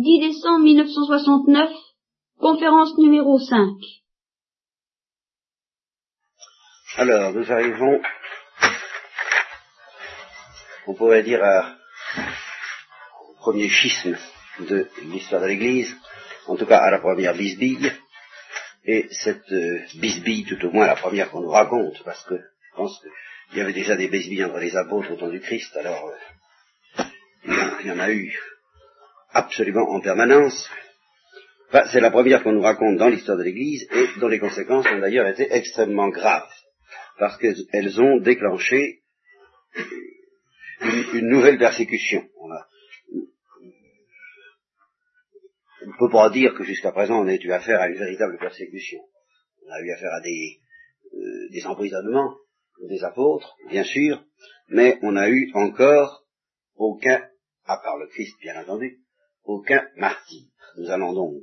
10 décembre 1969, conférence numéro 5. Alors, nous arrivons, on pourrait dire, au premier schisme de l'histoire de l'Église, en tout cas à la première bisbille, et cette euh, bisbille, tout au moins la première qu'on nous raconte, parce que je pense qu'il y avait déjà des bisbilles entre les apôtres au temps du Christ, alors euh, il y en a eu absolument en permanence. c'est la première qu'on nous raconte dans l'histoire de l'Église et dont les conséquences ont d'ailleurs été extrêmement graves, parce qu'elles ont déclenché une, nouvelle persécution. On ne peut pas dire que jusqu'à présent on ait eu affaire à une véritable persécution. On a eu affaire à des, euh, des emprisonnements des apôtres, bien sûr, mais on n'a eu encore aucun, à part le Christ bien entendu, aucun martyr. Nous allons donc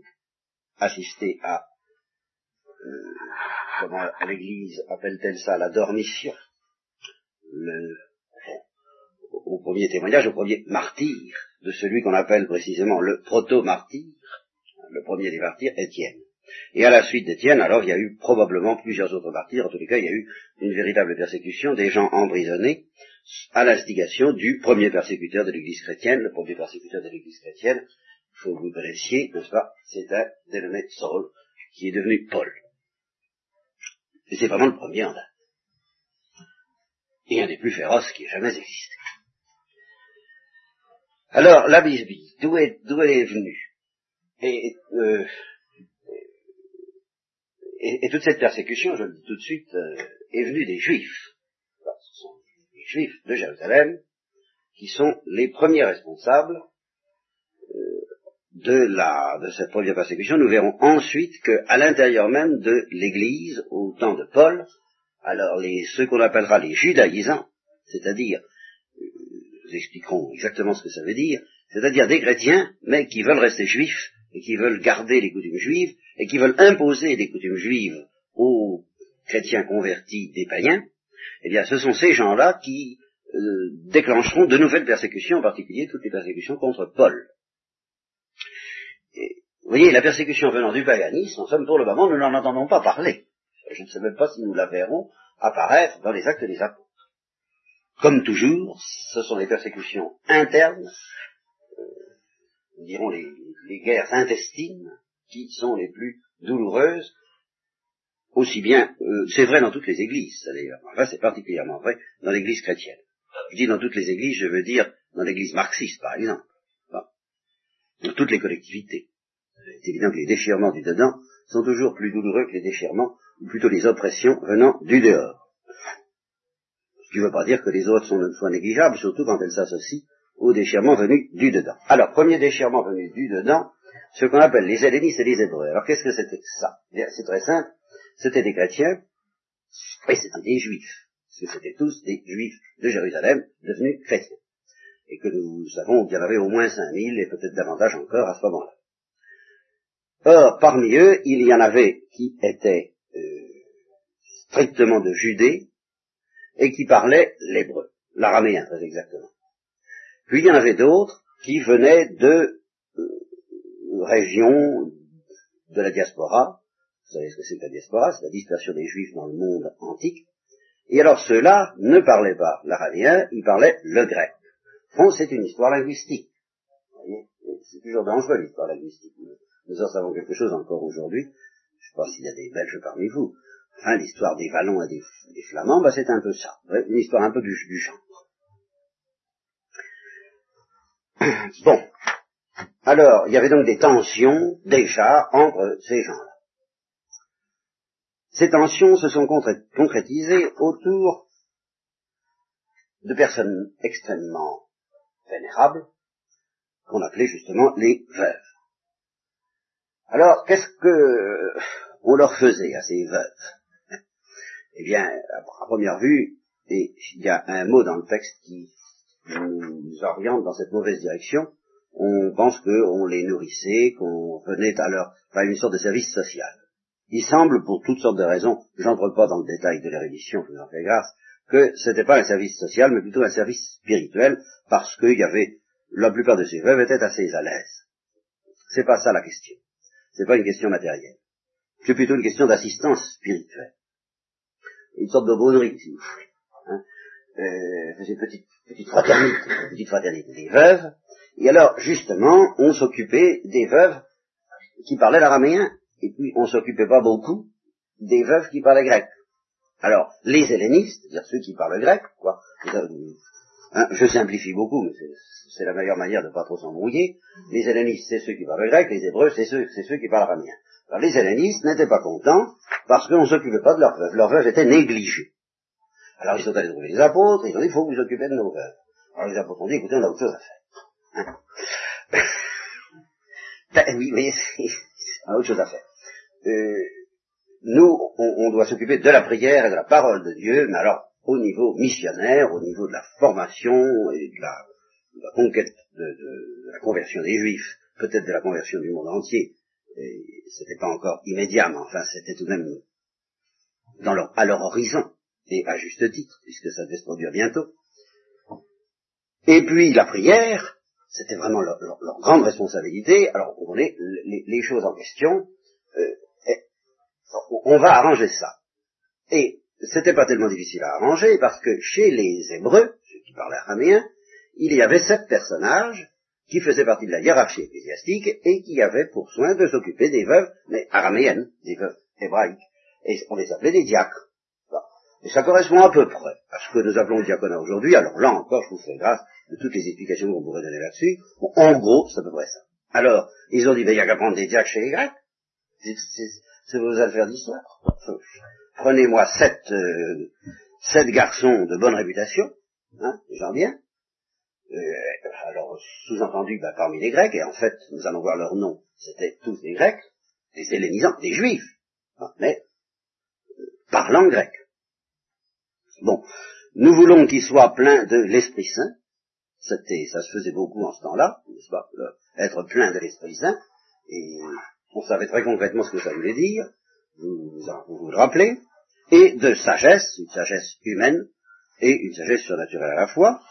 assister à, euh, comment l'Église appelle-t-elle ça, la dormition, le, au premier témoignage, au premier martyr de celui qu'on appelle précisément le proto-martyr, le premier des martyrs, Étienne. Et à la suite d'Étienne, alors il y a eu probablement plusieurs autres martyrs, en tous les cas il y a eu une véritable persécution des gens emprisonnés à l'instigation du premier persécuteur de l'Église chrétienne, le premier persécuteur de l'Église chrétienne, il faut que vous connaissiez, n'est-ce pas, c'est un dénommé Saul, qui est devenu Paul. Et c'est vraiment le premier en date. Et un des plus féroces qui ait jamais existé. Alors, la bisbille, d'où est, d'où elle est venue? Et, euh, et, toute cette persécution, je le dis tout de suite, euh, est venue des Juifs. Juifs de Jérusalem qui sont les premiers responsables euh, de, la, de cette première persécution. Nous verrons ensuite qu'à l'intérieur même de l'Église, au temps de Paul, alors les, ceux qu'on appellera les judaïsants, c'est-à-dire, euh, nous expliquerons exactement ce que ça veut dire, c'est-à-dire des chrétiens, mais qui veulent rester juifs, et qui veulent garder les coutumes juives, et qui veulent imposer des coutumes juives aux chrétiens convertis des païens, eh bien ce sont ces gens-là qui euh, déclencheront de nouvelles persécutions, en particulier toutes les persécutions contre Paul. vous voyez, la persécution venant du paganisme, en somme, pour le moment, nous n'en entendons pas parler. Je ne sais même pas si nous la verrons apparaître dans les actes des apôtres. Comme toujours, ce sont des persécutions internes, euh, nous dirons les, les guerres intestines qui sont les plus douloureuses, aussi bien, euh, c'est vrai dans toutes les églises, d'ailleurs, enfin c'est particulièrement vrai dans l'église chrétienne. Je dis dans toutes les églises, je veux dire dans l'église marxiste, par exemple, dans toutes les collectivités. C'est évident que les déchirements du dedans sont toujours plus douloureux que les déchirements, ou plutôt les oppressions venant du dehors. Ce qui ne veut pas dire que les autres sont, soient négligeables, surtout quand elles s'associent au déchirement venu du dedans. Alors, premier déchirement venu du dedans, ce qu'on appelle les hellénistes et les hébreux. Alors, qu'est-ce que c'était que ça? C'est très simple. C'était des chrétiens, et c'était des juifs. Parce que c'était tous des juifs de Jérusalem devenus chrétiens. Et que nous savons qu'il y en avait au moins 5000 et peut-être davantage encore à ce moment-là. Or, parmi eux, il y en avait qui étaient euh, strictement de Judée et qui parlaient l'hébreu, l'araméen très exactement. Puis il y en avait d'autres qui venaient de euh, régions de la diaspora. Vous savez ce que c'est que la diaspora C'est la dispersion des juifs dans le monde antique. Et alors ceux-là ne parlaient pas l'araméen, ils parlaient le grec. Bon, c'est une histoire linguistique. C'est toujours dangereux l'histoire linguistique. Nous en savons quelque chose encore aujourd'hui. Je ne sais pas s'il y a des Belges parmi vous. Enfin, l'histoire des Wallons et des, Flamands, bah, c'est un peu ça. Une histoire un peu du, du genre. Bon. Alors, il y avait donc des tensions déjà entre ces gens-là. Ces tensions se sont concrétisées autour de personnes extrêmement vénérables, qu'on appelait justement les veuves. Alors, qu'est-ce que on leur faisait à ces veuves? Eh bien, à première vue, il y a un mot dans le texte qui nous oriente dans cette mauvaise direction, on pense qu'on les nourrissait, qu'on venait à leur, à une sorte de service social. Il semble, pour toutes sortes de raisons, j'entre pas dans le détail de l'érudition, je vous en fais grâce, que ce n'était pas un service social, mais plutôt un service spirituel, parce qu'il y avait, la plupart de ces veuves étaient assez à l'aise. C'est pas ça la question. C'est pas une question matérielle. C'est plutôt une question d'assistance spirituelle. Une sorte de bonnerie, si vous voulez. Hein. Euh, une petite, petite fraternité, petite fraternité des veuves. Et alors, justement, on s'occupait des veuves qui parlaient l'araméen, et puis on s'occupait pas beaucoup des veuves qui parlaient grec. Alors, les hellénistes, c'est-à-dire ceux qui parlent grec, quoi, hein, je simplifie beaucoup, mais c'est la meilleure manière de ne pas trop s'embrouiller, les hellénistes, c'est ceux qui parlent grec, les hébreux, c'est ceux, ceux qui parlent araméen. Alors, les hellénistes n'étaient pas contents parce qu'on ne s'occupait pas de leurs veuves. Leurs veuves étaient négligées. Alors, ils sont allés trouver les apôtres, ils ont dit, il faut vous occuper de nos veuves. Alors, les apôtres ont dit, écoutez, on a autre chose à faire. Hein ben, oui, on a autre chose à faire. Euh, nous, on, doit s'occuper de la prière et de la parole de Dieu, mais alors au niveau missionnaire, au niveau de la formation et de la, conquête de, la conversion des Juifs, peut-être de la conversion du monde entier. C'était pas encore immédiat, mais enfin c'était tout de même dans leur, à leur horizon, et à juste titre, puisque ça devait se produire bientôt. Et puis la prière, c'était vraiment leur, grande responsabilité. Alors on les, les, choses en question, euh, on va arranger ça. Et c'était pas tellement difficile à arranger parce que chez les Hébreux, ceux qui parlaient araméen, il y avait sept personnages qui faisaient partie de la hiérarchie ecclésiastique et qui avaient pour soin de s'occuper des veuves, mais araméennes, des veuves hébraïques. Et on les appelait des diacres. Et ça correspond à peu près à ce que nous appelons le diaconat aujourd'hui. Alors là encore, je vous fais grâce de toutes les explications qu'on pourrait donner là-dessus. en gros, c'est à peu près ça. Alors, ils ont dit, ben, il y a qu'à prendre des diacres chez les Grecs c'est vos affaires d'histoire. Prenez-moi sept, euh, sept garçons de bonne réputation, hein, gens bien. Euh, alors, sous-entendu, bah, parmi les Grecs, et en fait, nous allons voir leurs noms, c'était tous des Grecs, des hellénisants, des Juifs, hein, mais euh, parlant grec. Bon, nous voulons qu'ils soient pleins de l'Esprit Saint, c'était, ça se faisait beaucoup en ce temps-là, n'est-ce pas, être plein de l'Esprit Saint, et on savait très concrètement ce que ça voulait dire, vous vous, le rappelez, et de sagesse, une sagesse humaine, et une sagesse surnaturelle à la fois,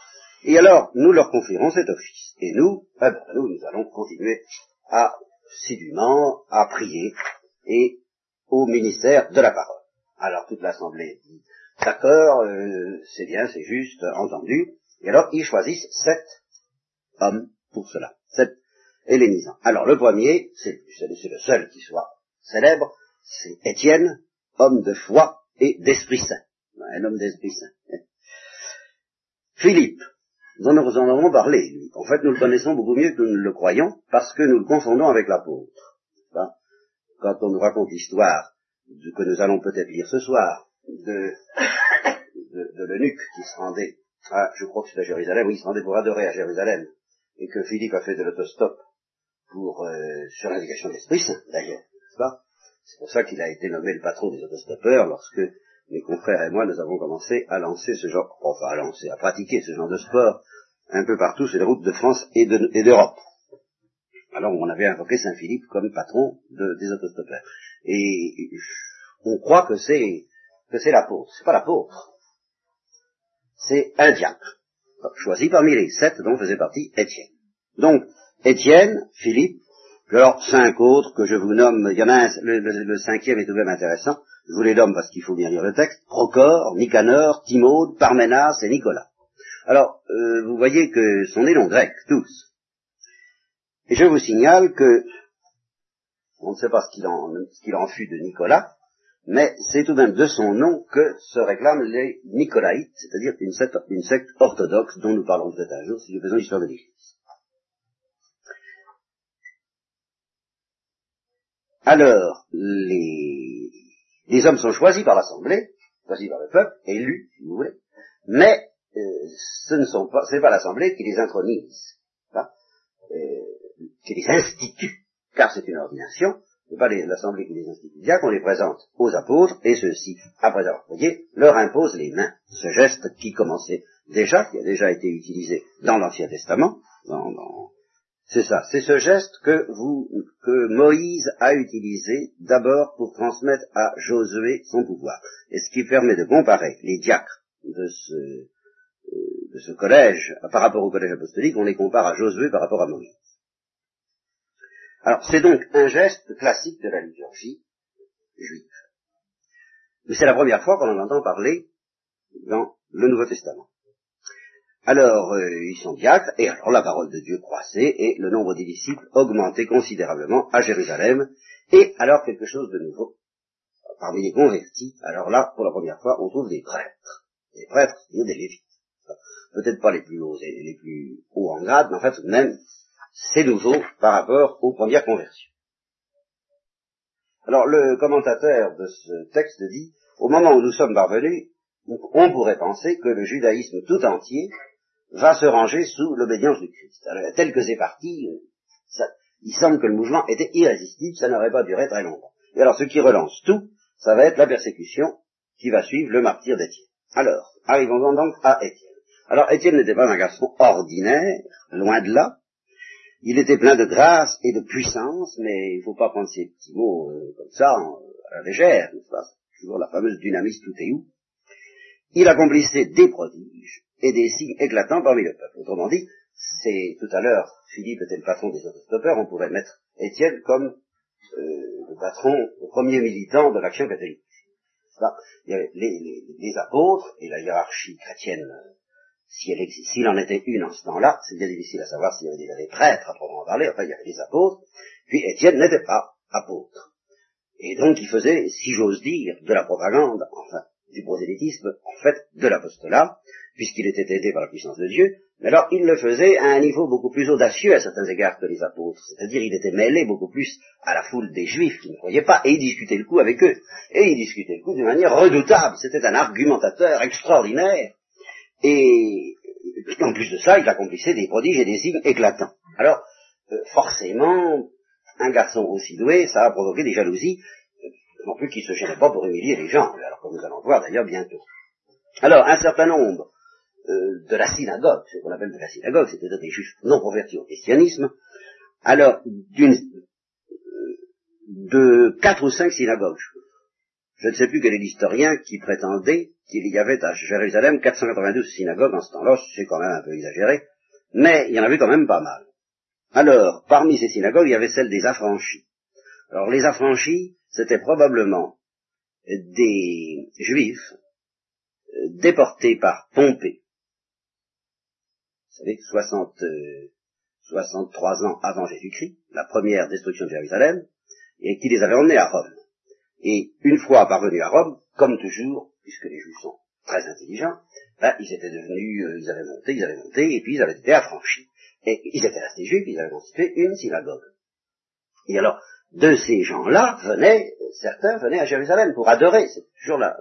et alors nous leur confierons cet office. Et nous, eh ben, nous, nous allons continuer à assidûment à prier et au ministère de la parole. Alors toute l'assemblée dit d'accord, euh, c'est bien, c'est juste, entendu. Et alors ils choisissent sept hommes pour cela, sept hellénisant. Alors le premier, c'est le seul qui soit célèbre, c'est Étienne, homme de foi et d'Esprit Saint. Un homme d'Esprit Saint. Philippe, nous en avons parlé, En fait, nous le connaissons beaucoup mieux que nous le croyons, parce que nous le confondons avec l'apôtre. Quand on nous raconte l'histoire que nous allons peut-être lire ce soir, de, de, l'eunuque qui se rendait à, je crois que c'est à Jérusalem, oui, il se rendait pour adorer à Jérusalem, et que Philippe a fait de l'autostop pour, euh, sur l'indication de l'Esprit Saint, d'ailleurs, n'est-ce pas? C'est pour ça qu'il a été nommé le patron des autostoppeurs lorsque mes confrères et moi, nous avons commencé à lancer ce genre, enfin à lancer, à pratiquer ce genre de sport un peu partout sur les routes de France et d'Europe. Alors on avait invoqué Saint-Philippe comme patron des autostoppeurs. Et on croit que c'est que c'est l'apôtre. C'est pas l'apôtre. C'est un diacre, choisi parmi les sept dont faisait partie Étienne. Donc, Étienne, Philippe, alors cinq autres que je vous nomme, il y en a un, le, cinquième est tout de même intéressant, je vous les nomme parce qu'il faut bien lire le texte, Procor, Nicanor, Timode, Parménas et Nicolas. Alors, euh, vous voyez que sont des noms grecs, tous. Et je vous signale que, on ne sait pas ce qu'il en, fut de Nicolas, mais c'est tout de même de son nom que se réclament les Nicolaïtes, c'est-à-dire une secte, une secte orthodoxe dont nous parlons peut-être un jour si nous faisons l'histoire de l'Église. Alors, les, hommes sont choisis par l'Assemblée, choisis par le peuple, élus, si vous voulez, mais euh, ce ne sont pas, pas l'Assemblée qui les intronise, hein, euh, qui les institue, car c'est une ordination, c'est pas l'Assemblée qui les institue, bien qu'on les présente aux apôtres, et ceux-ci, après avoir voyez, leur impose les mains. Ce geste qui commençait déjà, qui a déjà été utilisé dans l'Ancien Testament, c'est ça, c'est ce geste que Moïse a utilisé d'abord pour transmettre à Josué son pouvoir. Et ce qui permet de comparer les diacres de ce, euh, de ce collège par rapport au collège apostolique, on les compare à Josué par rapport à Moïse. Alors, c'est donc un geste classique de la liturgie juive. Mais c'est la première fois qu'on en entend parler dans le Nouveau Testament. Alors, euh, ils sont diacres, et alors la parole de Dieu croissait, et le nombre des disciples augmentait considérablement à Jérusalem, et alors quelque chose de nouveau, parmi les convertis, alors là, pour la première fois, on trouve des prêtres. Des prêtres, c'est-à-dire des lévites. Peut-être pas les plus hauts et les plus hauts en grade, mais en fait, même, c'est nouveau par rapport aux premières conversions. Alors, le commentateur de ce texte dit, au moment où nous sommes parvenus, on pourrait penser que le judaïsme tout entier va se ranger sous l'obédience du Christ. Alors, tel que c'est parti, ça, il semble que le mouvement était irrésistible, ça n'aurait pas duré très longtemps. Et alors, ce qui relance tout, ça va être la persécution qui va suivre le martyr d'Étienne. Alors, arrivons-en donc à Étienne. Alors, Étienne n'était pas un garçon ordinaire, loin de là. Il était plein de grâce et de puissance, mais il ne faut pas prendre ces petits mots euh, comme ça, à la légère, n'est-ce Toujours la fameuse dynamis tout et où. Il accomplissait des prodiges et des signes éclatants parmi le peuple. Autrement dit, c'est tout à l'heure, Philippe était le patron des autostoppeurs, on pourrait mettre Étienne comme euh, le patron, le premier militant de l'action catholique. Il y avait les, apôtres et la hiérarchie chrétienne, s'il en était une en ce temps-là, c'est bien difficile à savoir s'il y avait des prêtres à proprement parler, enfin il y avait les apôtres, puis Étienne n'était pas apôtre. Et donc il faisait, si j'ose dire, de la propagande, enfin, du prosélytisme, en fait, de l'apostolat, puisqu'il était aidé par la puissance de Dieu, mais alors il le faisait à un niveau beaucoup plus audacieux à certains égards que les apôtres, c'est-à-dire il était mêlé beaucoup plus à la foule des juifs qui ne croyaient pas, et il discutait le coup avec eux, et il discutait le coup d'une manière redoutable, c'était un argumentateur extraordinaire, et en plus de ça, il accomplissait des prodiges et des signes éclatants. Alors, euh, forcément, un garçon aussi doué, ça a provoqué des jalousies, euh, non plus qu'il se gênait pas pour humilier les gens, alors comme nous allons voir d'ailleurs bientôt. Alors, un certain nombre euh, de la synagogue, ce qu'on appelle de la synagogue, c'est-à-dire des juifs non convertis au christianisme, alors d'une de quatre ou cinq synagogues. Je ne sais plus quel est l'historien qui prétendait qu'il y avait à Jérusalem 492 synagogues en ce temps-là, c'est quand même un peu exagéré, mais il y en avait quand même pas mal. Alors, parmi ces synagogues, il y avait celle des affranchis. Alors, les affranchis, c'était probablement des juifs euh, déportés par Pompée. Vous savez, 60, 63 ans avant Jésus-Christ, la première destruction de Jérusalem, et qui les avait emmenés à Rome. Et une fois parvenus à Rome, comme toujours, puisque les Juifs sont très intelligents, ben, ils étaient devenus, euh, ils avaient monté, ils avaient monté, et puis ils avaient été affranchis. Et ils étaient restés juifs, ils avaient constitué une synagogue. Et alors, de ces gens-là venaient, certains venaient à Jérusalem pour adorer, c'est toujours la,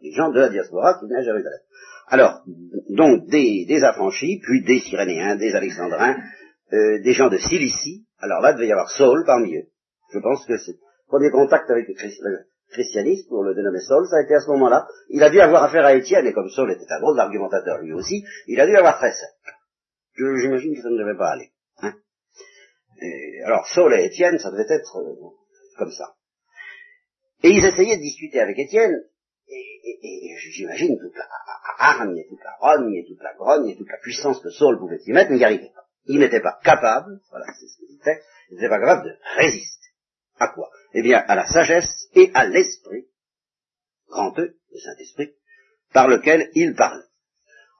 les gens de la diaspora qui venaient à Jérusalem. Alors, donc des, des affranchis, puis des Cyrénéens, des Alexandrins, euh, des gens de Cilicie, alors là, il devait y avoir Saul parmi eux. Je pense que c'est premier contact avec le, christianisme, pour le dénommer Saul, ça a été à ce moment-là. Il a dû avoir affaire à Étienne, et comme Saul était un gros argumentateur lui aussi, il a dû avoir très sec. J'imagine que ça ne devait pas aller. Hein. alors, Saul et Étienne, ça devait être euh, comme ça. Et ils essayaient de discuter avec Étienne, et, j'imagine toute la hargne, et toute la rogne, et toute la grogne, et toute la puissance que Saul pouvait y mettre, mais il n'y arrivait pas. Il n'était pas capable, voilà, c'est ce qu'il disait, il n'était pas capable de résister. À quoi? Eh bien, à la sagesse et à l'esprit, grand E, le Saint-Esprit, par lequel il parle.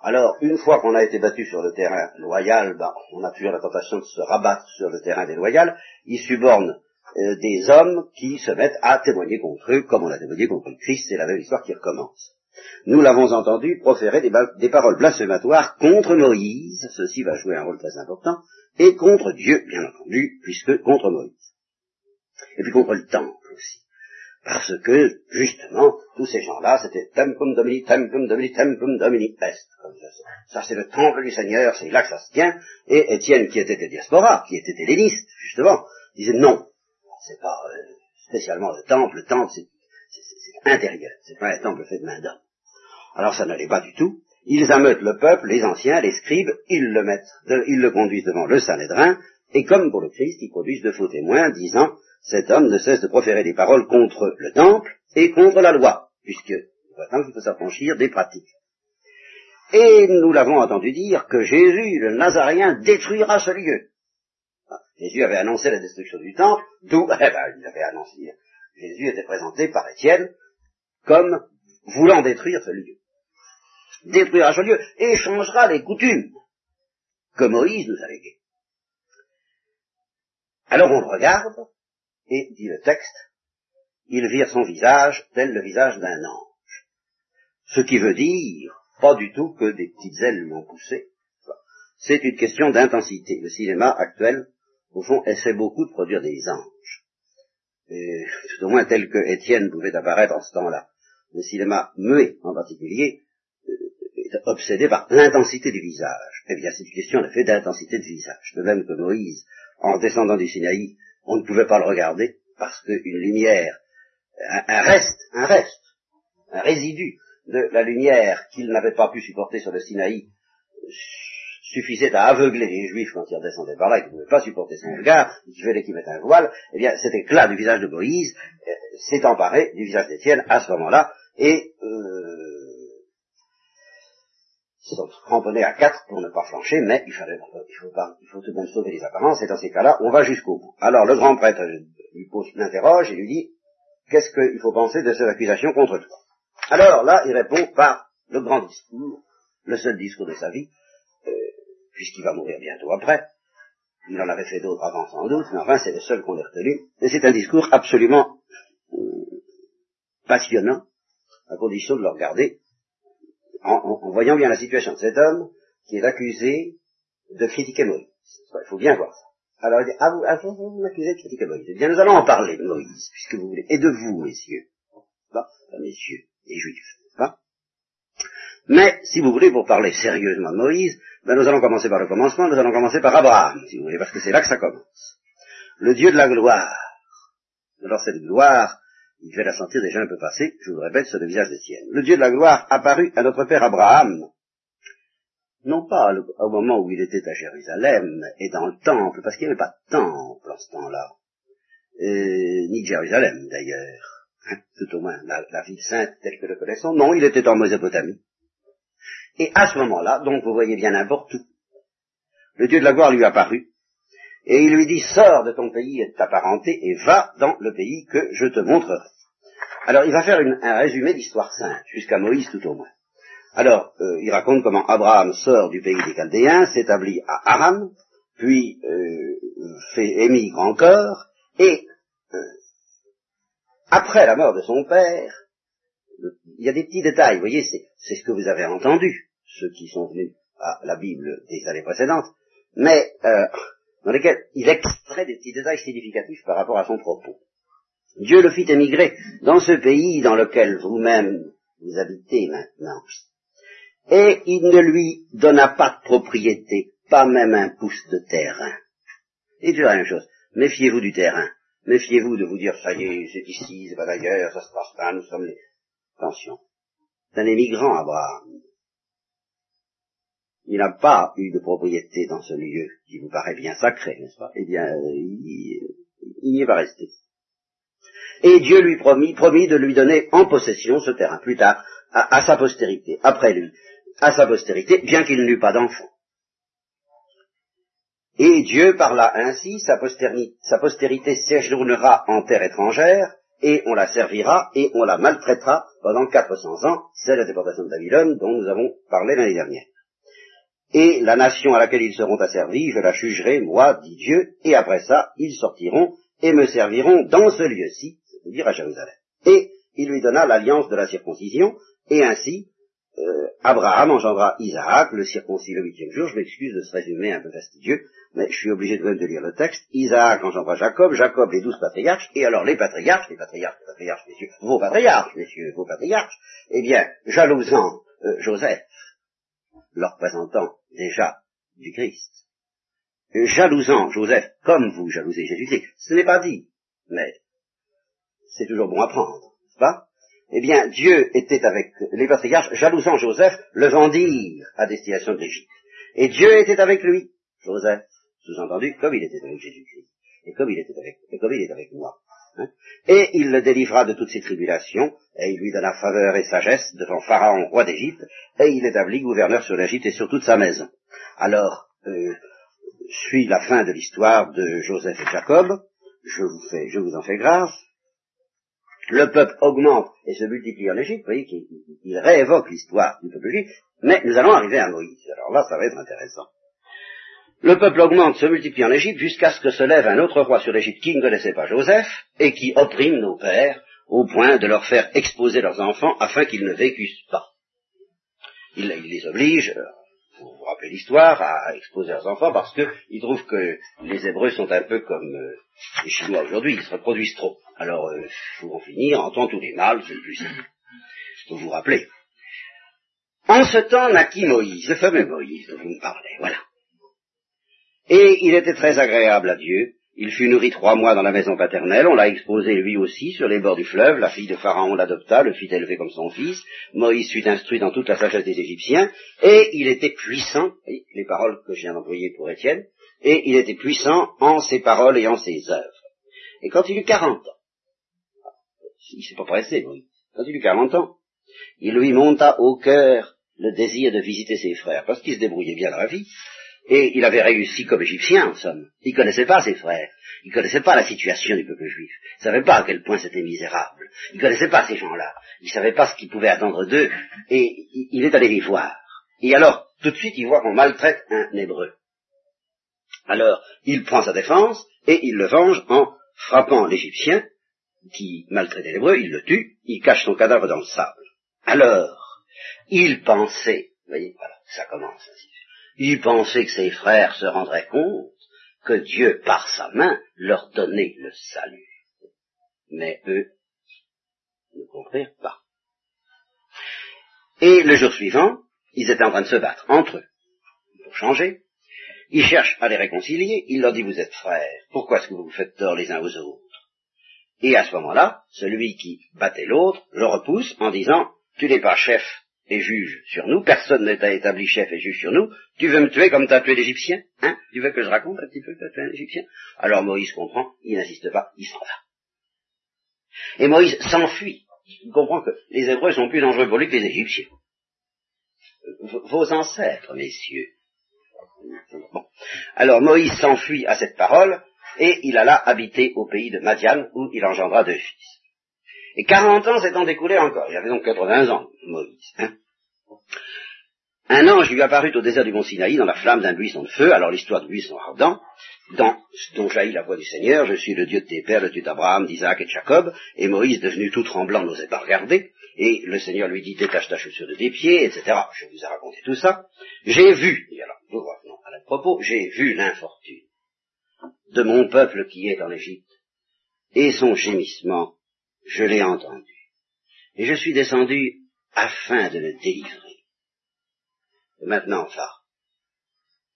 Alors, une fois qu'on a été battu sur le terrain loyal, bah, on a toujours la tentation de se rabattre sur le terrain déloyal, il suborne euh, des hommes qui se mettent à témoigner contre eux, comme on a témoigné contre le Christ, c'est la même histoire qui recommence. Nous l'avons entendu proférer des, des, paroles blasphématoires contre Moïse, ceci va jouer un rôle très important, et contre Dieu, bien entendu, puisque contre Moïse. Et puis contre le temple aussi. Parce que, justement, tous ces gens-là, c'était tempum domini, tempum domini, tempum domini est. Comme ça, ça c'est le temple du Seigneur, c'est là que ça se tient. Et Étienne, qui était des diaspora, qui était helléniste, justement, disait non, c'est pas euh, spécialement le temple, le temple c'est, intérieur, c'est pas un temple fait de main d'homme. Alors ça n'allait pas du tout. Ils ameutent le peuple, les anciens, les scribes, ils le mettent, ils le conduisent devant le Sanhédrin, et comme pour le Christ, ils produisent de faux témoins, disant, cet homme ne cesse de proférer des paroles contre le temple et contre la loi, puisque maintenant qu'il faut s'affranchir des pratiques. Et nous l'avons entendu dire que Jésus, le Nazaréen, détruira ce lieu. Jésus avait annoncé la destruction du temple, d'où, eh ben, il avait annoncé, Jésus était présenté par Étienne comme voulant détruire ce lieu. Détruira ce lieu et changera les coutumes que Moïse nous a léguées. Alors on le regarde, et, dit le texte, il vire son visage tel le visage d'un ange. Ce qui veut dire, pas du tout que des petites ailes lui ont poussé. C'est une question d'intensité. Le cinéma actuel, au fond, essaie beaucoup de produire des anges. Et, tout au moins tel que Étienne pouvait apparaître en ce temps-là. Le cinéma muet, en particulier, euh, est obsédé par l'intensité du visage. Eh bien, c'est une question, effet, d'intensité de visage. De même que Moïse, en descendant du Sinaï, on ne pouvait pas le regarder, parce qu'une lumière, un, reste, un reste, un résidu de la lumière qu'il n'avait pas pu supporter sur le Sinaï suffisait à aveugler les Juifs quand ils redescendaient par là, ils ne pouvaient pas supporter son regard, il fallait qu'ils mettent un voile, eh bien cet éclat du visage de Moïse euh, s'est emparé du visage d'Étienne à ce moment-là, et euh, sont cramponnés à quatre pour ne pas flancher, mais il, fallait, il, faut pas, il faut tout de même sauver les apparences, et dans ces cas-là, on va jusqu'au bout. Alors le grand prêtre lui pose, l'interroge et lui dit, qu'est-ce qu'il faut penser de cette accusation contre toi? Alors là, il répond par le grand discours, le seul discours de sa vie, euh, puisqu'il va mourir bientôt après. Il en avait fait d'autres avant sans doute, mais enfin c'est le seul qu'on ait retenu. Et c'est un discours absolument euh, passionnant, à condition de le regarder en, voyant bien la situation de cet homme qui est accusé de critiquer Moïse. Il faut bien voir ça. Alors il dit, ah vous, ah, vous, m'accusez de critiquer Moïse. Eh bien nous allons en parler de Moïse, puisque vous voulez, et de vous, messieurs. Pas, messieurs et juifs, Mais, si vous voulez, pour parler sérieusement de Moïse, ben, nous allons commencer par le commencement, nous allons commencer par Abraham, si vous voulez, parce que c'est là que ça commence. Le Dieu de la gloire. Alors cette gloire, il devait la sentir déjà un peu passer, je vous le répète, sur le visage d'Étienne. Le Dieu de la gloire apparut à notre père Abraham, non pas au moment où il était à Jérusalem et dans le temple, parce qu'il n'y avait pas de temple en ce temps-là, ni de Jérusalem d'ailleurs, hein, tout au moins la, la, ville sainte telle que le connaissons, non, il était en Mésopotamie. Et à ce moment-là, donc vous voyez bien n'importe où, le Dieu de la gloire lui apparut, et il lui dit, sors de ton pays et de ta parenté, et va dans le pays que je te montrerai. Alors il va faire un résumé d'histoire sainte, jusqu'à Moïse tout au moins. Alors, euh, il raconte comment Abraham sort du pays des Chaldéens, s'établit à Aram, puis euh, fait émigre encore, et euh, après la mort de son père, il y a des petits détails, vous voyez, c'est ce que vous avez entendu, ceux qui sont venus à la Bible des années précédentes, mais dans lesquels il extrait des petits détails significatifs par rapport à son propos. Dieu le fit émigrer dans ce pays dans lequel vous-même vous habitez maintenant. Et il ne lui donna pas de propriété, pas même un pouce de terrain. Et tu la même chose. Méfiez-vous du terrain. Méfiez-vous de vous dire, ça y est, c'est ici, c'est pas d'ailleurs, ça se passe pas, nous sommes les... Attention. C'est un émigrant, Abraham. Il n'a pas eu de propriété dans ce lieu qui vous paraît bien sacré, n'est-ce pas? Eh bien, il n'y est pas resté. Et Dieu lui promit, de lui donner en possession ce terrain plus tard, à, sa postérité, après lui, à sa postérité, bien qu'il n'eût pas d'enfant. Et Dieu parla ainsi, sa postérité, sa postérité séjournera en terre étrangère, et on la servira, et on la maltraitera pendant 400 ans, c'est la déportation de Babylone dont nous avons parlé l'année dernière. Et la nation à laquelle ils seront asservis, je la jugerai, moi, dit Dieu, et après ça, ils sortiront et me serviront dans ce lieu-ci, c'est-à-dire à Jérusalem. Et il lui donna l'alliance de la circoncision, et ainsi, euh, Abraham engendra Isaac, le circoncis le huitième jour, je m'excuse de ce résumé un peu fastidieux, mais je suis obligé de même de lire le texte, Isaac engendra Jacob, Jacob les douze patriarches, et alors les patriarches, les patriarches, les patriarches, messieurs, vos patriarches, messieurs, vos patriarches, eh bien, jalousant euh, Joseph, leur représentant déjà du Christ, jalousant Joseph comme vous jalousez Jésus-Christ, ce n'est pas dit, mais c'est toujours bon à prendre, n'est-ce pas? Eh bien, Dieu était avec les patriarches, jalousant Joseph, le vendirent à destination de l'Égypte. Et Dieu était avec lui, Joseph, sous-entendu, comme il était avec Jésus-Christ, et comme il était avec, avec moi. Et il le délivra de toutes ses tribulations, et il lui donna faveur et sagesse devant Pharaon, roi d'Égypte, et il établit gouverneur sur l'Égypte et sur toute sa maison. Alors, euh, suit la fin de l'histoire de Joseph et Jacob. Je vous fais, je vous en fais grâce. Le peuple augmente et se multiplie en Égypte. Vous voyez qu'il réévoque l'histoire du peuple. Mais nous allons arriver à Moïse. Alors là, ça va être intéressant. Le peuple augmente, se multiplie en Égypte, jusqu'à ce que se lève un autre roi sur l'Égypte qui ne connaissait pas Joseph, et qui opprime nos pères, au point de leur faire exposer leurs enfants afin qu'ils ne vécussent pas. Il, les oblige, euh, vous vous rappelez l'histoire, à exposer leurs enfants parce qu'ils trouvent que les Hébreux sont un peu comme euh, les Chinois aujourd'hui, ils se reproduisent trop. Alors, il euh, faut en finir, en tous les mâles, c'est le plus simple. Vous vous rappelez. En ce temps naquit Moïse, le fameux Moïse dont vous me parlez, voilà. Et il était très agréable à Dieu. Il fut nourri trois mois dans la maison paternelle, on l'a exposé lui aussi sur les bords du fleuve, la fille de Pharaon l'adopta, le fit élever comme son fils, Moïse fut instruit dans toute la sagesse des Égyptiens, et il était puissant, les paroles que je viens d'employer pour Étienne, et il était puissant en ses paroles et en ses œuvres. Et quand il eut quarante ans, il s'est pas pressé, Moïse, quand il eut quarante ans, il lui monta au cœur le désir de visiter ses frères, parce qu'il se débrouillait bien dans la vie, et il avait réussi comme égyptien, en somme. Il connaissait pas ses frères. Il connaissait pas la situation du peuple juif. Il savait pas à quel point c'était misérable. Il connaissait pas ces gens-là. Il savait pas ce qu'il pouvait attendre d'eux. Et il est allé les voir. Et alors, tout de suite, il voit qu'on maltraite un hébreu. Alors, il prend sa défense et il le venge en frappant l'Égyptien qui maltraitait l'hébreu, il le tue, il cache son cadavre dans le sable. Alors, il pensait, vous voyez, voilà, ça commence ainsi. Il pensait que ses frères se rendraient compte que Dieu, par sa main, leur donnait le salut. Mais eux ne comprirent pas. Et le jour suivant, ils étaient en train de se battre entre eux pour changer. Il cherche à les réconcilier, il leur dit vous êtes frères, pourquoi est-ce que vous vous faites tort les uns aux autres? Et à ce moment-là, celui qui battait l'autre le repousse en disant tu n'es pas chef et juge sur nous, personne ne t'a établi chef et juge sur nous, tu veux me tuer comme t'as tué l'Égyptien Hein? Tu veux que je raconte un petit peu que t'as tué un Égyptien? Alors Moïse comprend, il n'insiste pas, il s'en va. Et Moïse s'enfuit. Il comprend que les Hébreux sont plus dangereux pour lui que les Égyptiens. Vos ancêtres, messieurs. Bon. Alors Moïse s'enfuit à cette parole, et il alla habiter au pays de Madian, où il engendra deux fils. Et 40 ans s'étant découlés encore. Il avait donc 80 ans, Moïse. Hein. un ange lui apparut au désert du mont Sinaï dans la flamme d'un buisson de feu. Alors l'histoire du buisson ardent, dans, dont jaillit la voix du Seigneur, je suis le Dieu de tes pères, le Dieu d'Abraham, d'Isaac et de Jacob. Et Moïse, devenu tout tremblant, n'osait pas regarder. Et le Seigneur lui dit, détache ta chaussure de tes pieds, etc. Je vous ai raconté tout ça. J'ai vu, et alors, nous revenons à notre propos, j'ai vu l'infortune de mon peuple qui est en Égypte, et son gémissement je l'ai entendu. Et je suis descendu afin de le délivrer. Et maintenant, va.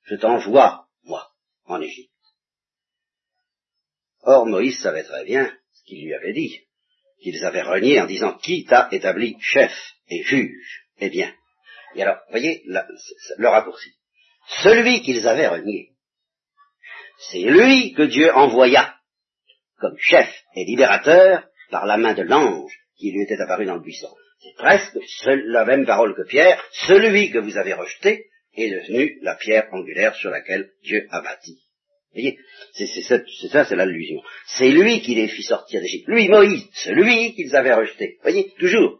Je t'envoie, moi, en Égypte. Or, Moïse savait très bien ce qu'il lui avait dit, qu'ils avaient renié en disant qui t'a établi chef et juge? Eh bien. Et alors, voyez le raccourci. Celui qu'ils avaient renié, c'est lui que Dieu envoya comme chef et libérateur par la main de l'ange qui lui était apparu dans le buisson. C'est presque la même parole que Pierre, celui que vous avez rejeté est devenu la pierre angulaire sur laquelle Dieu a bâti. Vous voyez, c'est ça, c'est l'allusion. C'est lui qui les fit sortir d'Égypte. Lui, Moïse, celui qu'ils avaient rejeté. Vous voyez, toujours.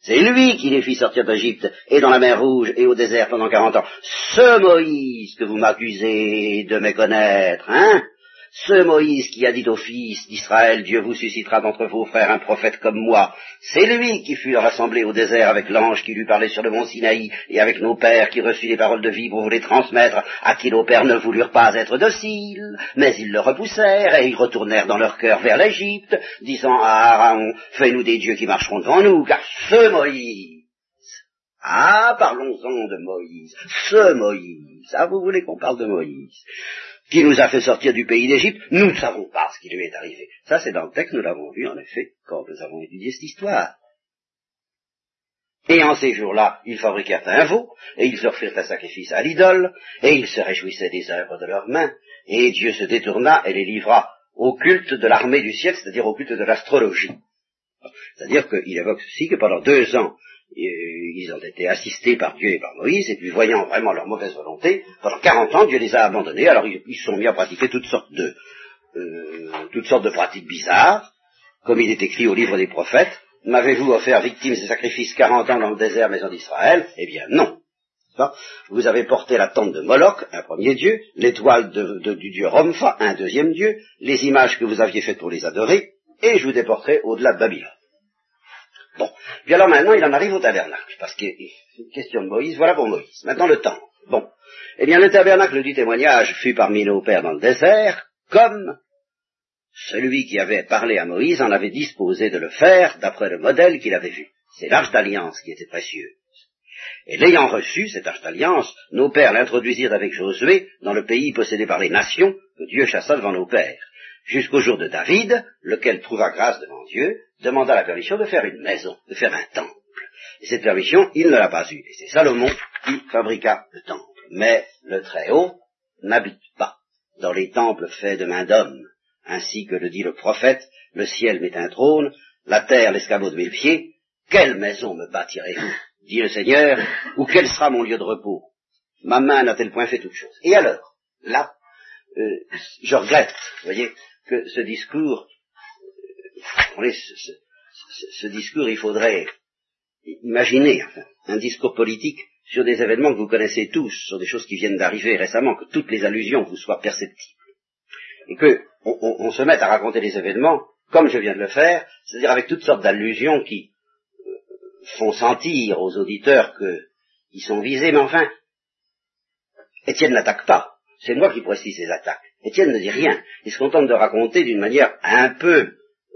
C'est lui qui les fit sortir d'Égypte et dans la mer Rouge et au désert pendant quarante ans. Ce Moïse que vous m'accusez de méconnaître, hein? Ce Moïse qui a dit aux fils d'Israël, Dieu vous suscitera d'entre vos frères un prophète comme moi, c'est lui qui fut rassemblé au désert avec l'ange qui lui parlait sur le mont Sinaï, et avec nos pères qui reçut les paroles de vie pour vous les transmettre, à qui nos pères ne voulurent pas être dociles, mais ils le repoussèrent, et ils retournèrent dans leur cœur vers l'Égypte, disant à Aaron, fais-nous des dieux qui marcheront devant nous, car ce Moïse, ah, parlons-en de Moïse, ce Moïse, ah, vous voulez qu'on parle de Moïse qui nous a fait sortir du pays d'Égypte, nous ne savons pas ce qui lui est arrivé. Ça, c'est dans le texte, nous l'avons vu, en effet, quand nous avons étudié cette histoire. Et en ces jours-là, ils fabriquèrent un veau, et ils offrirent un sacrifice à l'idole, et ils se réjouissaient des œuvres de leurs mains, et Dieu se détourna et les livra au culte de l'armée du ciel, c'est-à-dire au culte de l'astrologie. C'est-à-dire qu'il évoque ceci, que pendant deux ans, ils ont été assistés par Dieu et par Moïse, et puis voyant vraiment leur mauvaise volonté, pendant 40 ans, Dieu les a abandonnés, alors ils se sont mis à pratiquer toutes sortes de, euh, toutes sortes de pratiques bizarres, comme il est écrit au livre des prophètes, m'avez-vous offert victimes et sacrifices 40 ans dans le désert maison d'Israël? Eh bien non. Vous avez porté la tente de Moloch, un premier dieu, l'étoile du dieu Romfa, un deuxième dieu, les images que vous aviez faites pour les adorer, et je vous déporterai au-delà de Babylone. Bon. Puis alors maintenant, il en arrive au tabernacle, parce que question de Moïse, voilà pour Moïse. Maintenant le temps. Bon. Eh bien, le tabernacle du témoignage fut parmi nos pères dans le désert, comme celui qui avait parlé à Moïse en avait disposé de le faire d'après le modèle qu'il avait vu. C'est l'arche d'alliance qui était précieuse. Et l'ayant reçu, cette arche d'alliance, nos pères l'introduisirent avec Josué dans le pays possédé par les nations que Dieu chassa devant nos pères, jusqu'au jour de David, lequel trouva grâce devant Dieu, demanda la permission de faire une maison, de faire un temple. Et cette permission, il ne l'a pas eue. Et c'est Salomon qui fabriqua le temple. Mais le Très-Haut n'habite pas dans les temples faits de main d'homme. Ainsi que le dit le prophète, le ciel met un trône, la terre l'escabeau de mes pieds. Quelle maison me bâtirez-vous dit le Seigneur, ou quel sera mon lieu de repos? Ma main n'a-t-elle point fait toute chose Et alors, là, euh, je regrette, voyez, que ce discours, euh, ce, discours, il faudrait imaginer un discours politique sur des événements que vous connaissez tous, sur des choses qui viennent d'arriver récemment, que toutes les allusions vous soient perceptibles, et que on, se mette à raconter les événements comme je viens de le faire, c'est-à-dire avec toutes sortes d'allusions qui euh, font sentir aux auditeurs qu'ils sont visés, mais enfin, Étienne n'attaque pas. C'est moi qui précise ces attaques. Étienne ne dit rien. Il se contente de raconter d'une manière un peu,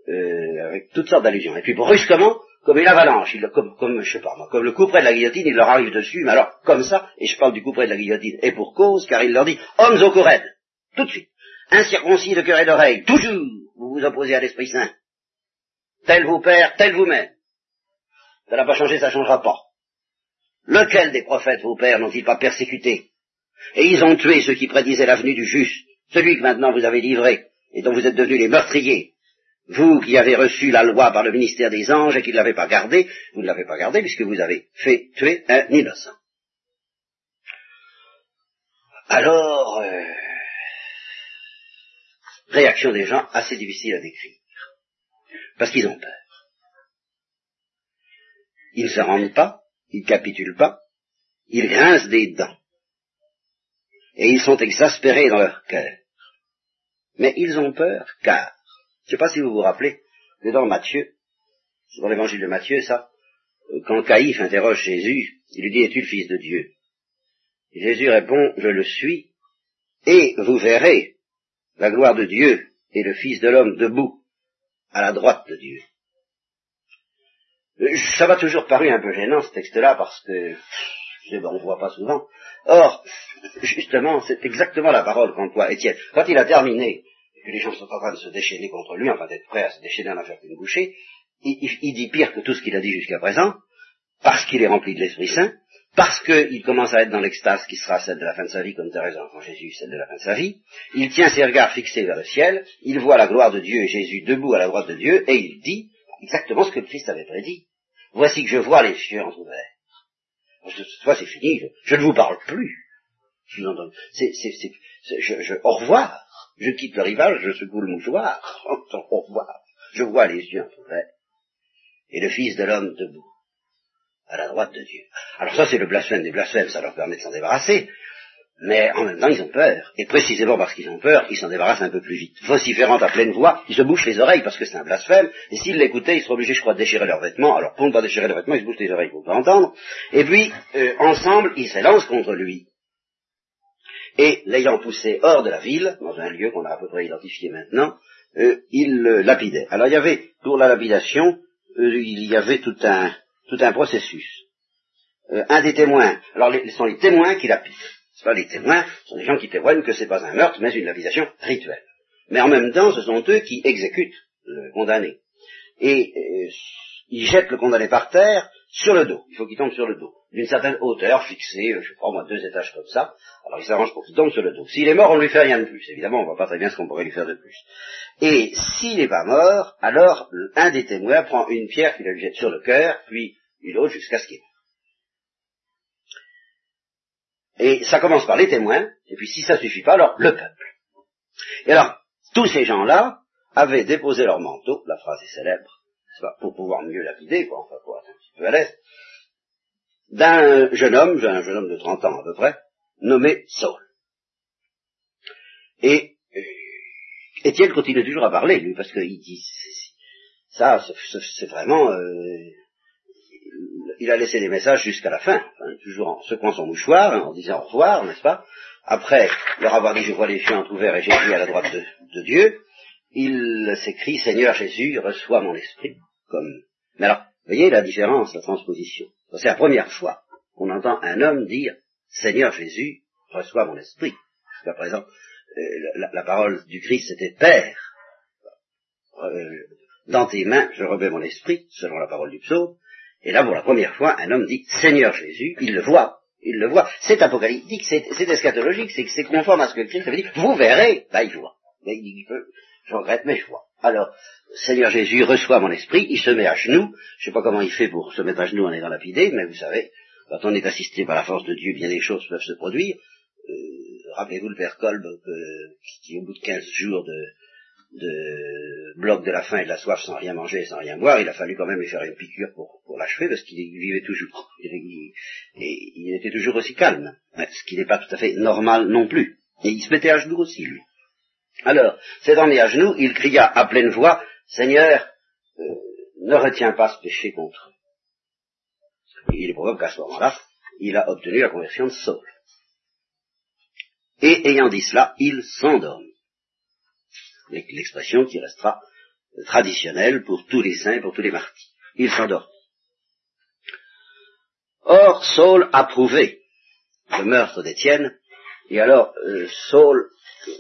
euh, avec toutes sortes d'allusions. Et puis brusquement, comme une avalanche, il, comme, comme, je sais pas moi, comme le coup près de la guillotine, il leur arrive dessus, mais alors, comme ça, et je parle du coup près de la guillotine, et pour cause, car il leur dit, hommes au Corède, tout de suite, incirconcis de cœur et d'oreille, toujours, vous vous opposez à l'Esprit Saint. Tel vos pères, tel vous-même. Ça n'a pas changé, ça ne changera pas. Lequel des prophètes vos pères n'ont-ils pas persécuté? Et ils ont tué ceux qui prédisaient l'avenue du juste, celui que maintenant vous avez livré, et dont vous êtes devenus les meurtriers, vous qui avez reçu la loi par le ministère des anges et qui ne l'avez pas gardée, vous ne l'avez pas gardée puisque vous avez fait tuer un innocent. Alors, euh, réaction des gens assez difficile à décrire. Parce qu'ils ont peur. Ils ne se rendent pas, ils capitulent pas, ils grincent des dents. Et ils sont exaspérés dans leur cœur. Mais ils ont peur car je ne sais pas si vous vous rappelez que dans Matthieu, dans l'évangile de Matthieu, ça, euh, quand Caïphe interroge Jésus, il lui dit, es-tu le fils de Dieu? Jésus répond, je le suis, et vous verrez la gloire de Dieu et le Fils de l'homme debout à la droite de Dieu. Euh, ça m'a toujours paru un peu gênant ce texte-là parce que je on ne voit pas souvent. Or, justement, c'est exactement la parole qu'emploie Étienne. Quand il a terminé que les gens sont en train de se déchaîner contre lui, enfin d'être prêts à se déchaîner en affaire qu'une bouchée, il, dit pire que tout ce qu'il a dit jusqu'à présent, parce qu'il est rempli de l'Esprit Saint, parce qu'il commence à être dans l'extase qui sera celle de la fin de sa vie, comme Thérèse enfant Jésus, celle de la fin de sa vie, il tient ses regards fixés vers le ciel, il voit la gloire de Dieu et Jésus debout à la droite de Dieu, et il dit exactement ce que le Christ avait prédit. Voici que je vois les cieux ouverts. Cette fois c'est fini, je, ne vous parle plus. Au revoir. Je quitte le rivage, je secoue le mouchoir. Au revoir. Je vois les yeux ouverts. Et le Fils de l'homme debout, à la droite de Dieu. Alors ça, c'est le blasphème des blasphèmes, ça leur permet de s'en débarrasser. Mais en même temps, ils ont peur. Et précisément parce qu'ils ont peur, ils s'en débarrassent un peu plus vite. Vociférant à pleine voix, ils se bouchent les oreilles parce que c'est un blasphème. Et s'ils l'écoutaient, ils seraient obligés, je crois, de déchirer leurs vêtements. Alors pour ne pas déchirer leurs vêtements, ils se bouchent les oreilles pour ne pas entendre. Et puis, euh, ensemble, ils s'élancent contre lui et l'ayant poussé hors de la ville, dans un lieu qu'on a à peu près identifié maintenant, euh, il le lapidait. Alors il y avait, pour la lapidation, euh, il y avait tout un, tout un processus. Euh, un des témoins, alors ce sont les témoins qui lapident. C'est pas les témoins, ce sont des gens qui témoignent que c'est pas un meurtre, mais une lapidation rituelle. Mais en même temps, ce sont eux qui exécutent le condamné. Et ils jettent le condamné par terre sur le dos. Il faut qu'il tombe sur le dos d'une certaine hauteur fixée, je crois moi deux étages comme ça. Alors il s'arrange pour qu'il tombe sur le dos. S'il est mort, on ne lui fait rien de plus. Évidemment, on ne voit pas très bien ce qu'on pourrait lui faire de plus. Et s'il n'est pas mort, alors un des témoins prend une pierre qu'il lui jette sur le cœur, puis puis l'autre jusqu'à ce qu'il Et ça commence par les témoins, et puis si ça suffit pas, alors le peuple. Et alors, tous ces gens-là avaient déposé leur manteau, la phrase est célèbre, pour pouvoir mieux lapider, quoi, enfin pour être un petit peu à l'aise, d'un jeune homme, un jeune homme de 30 ans à peu près, nommé Saul. Et euh, Étienne continue toujours à parler, lui, parce qu'il dit, ça, c'est vraiment, euh, il a laissé des messages jusqu'à la fin, toujours en secouant son mouchoir, hein, en disant au revoir, n'est-ce pas? Après leur avoir dit, je vois les chiens ouverts et Jésus à la droite de, Dieu, il s'écrit, Seigneur Jésus, reçois mon esprit, comme... Mais alors, voyez la différence, la transposition. C'est la première fois qu'on entend un homme dire, Seigneur Jésus, reçois mon esprit. Jusqu'à présent, euh, la, parole du Christ c'était Père. Euh, dans tes mains, je remets mon esprit, selon la parole du psaume. Et là, pour la première fois, un homme dit Seigneur Jésus, il le voit, il le voit. C'est apocalyptique, c'est eschatologique, c'est conforme à ce que Christ avait dit. Vous verrez, bah il voit. il dit, je regrette, mais je vois. Alors, Seigneur Jésus reçoit mon esprit, il se met à genoux. Je ne sais pas comment il fait pour se mettre à genoux en étant lapidé, mais vous savez, quand on est assisté par la force de Dieu, bien des choses peuvent se produire. Euh, rappelez-vous le père Kolb, qui au bout de 15 jours de, de bloc de la faim et de la soif sans rien manger et sans rien boire, il a fallu quand même lui faire une piqûre pour, l'achever parce qu'il vivait toujours. et il était toujours aussi calme, ce qui n'est pas tout à fait normal non plus. Et il se mettait à genoux aussi, lui. Alors, s'étant mis à genoux, il cria à pleine voix, Seigneur, euh, ne retiens pas ce péché contre eux. il est probable qu'à ce moment-là, il a obtenu la conversion de Saul. Et ayant dit cela, il s'endormit l'expression qui restera traditionnelle pour tous les saints, pour tous les martyrs. Il s'endort. Or, Saul a prouvé le meurtre d'Étienne, et alors euh, Saul euh,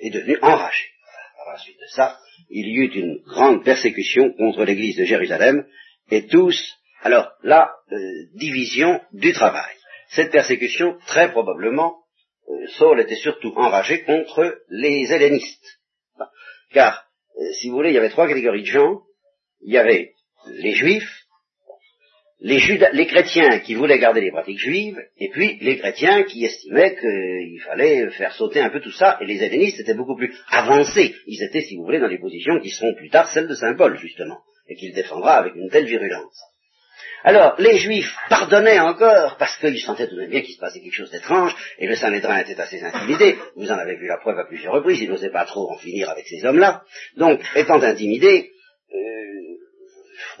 est devenu enragé. À la suite de ça, il y eut une grande persécution contre l'église de Jérusalem, et tous, alors euh, division du travail. Cette persécution, très probablement, Saul était surtout enragé contre les hellénistes, car, euh, si vous voulez, il y avait trois catégories de gens. Il y avait les juifs, les, chrétiens qui voulaient garder les pratiques juives, et puis les chrétiens qui estimaient qu'il fallait faire sauter un peu tout ça, et les hellénistes étaient beaucoup plus avancés. Ils étaient, si vous voulez, dans les positions qui seront plus tard celles de Saint Paul, justement, et qu'il défendra avec une telle virulence. Alors, les Juifs pardonnaient encore, parce qu'ils sentaient tout de même bien qu'il se passait quelque chose d'étrange, et le Saint-Médrin était assez intimidé, vous en avez vu la preuve à plusieurs reprises, il n'osait pas trop en finir avec ces hommes-là. Donc, étant intimidé, euh,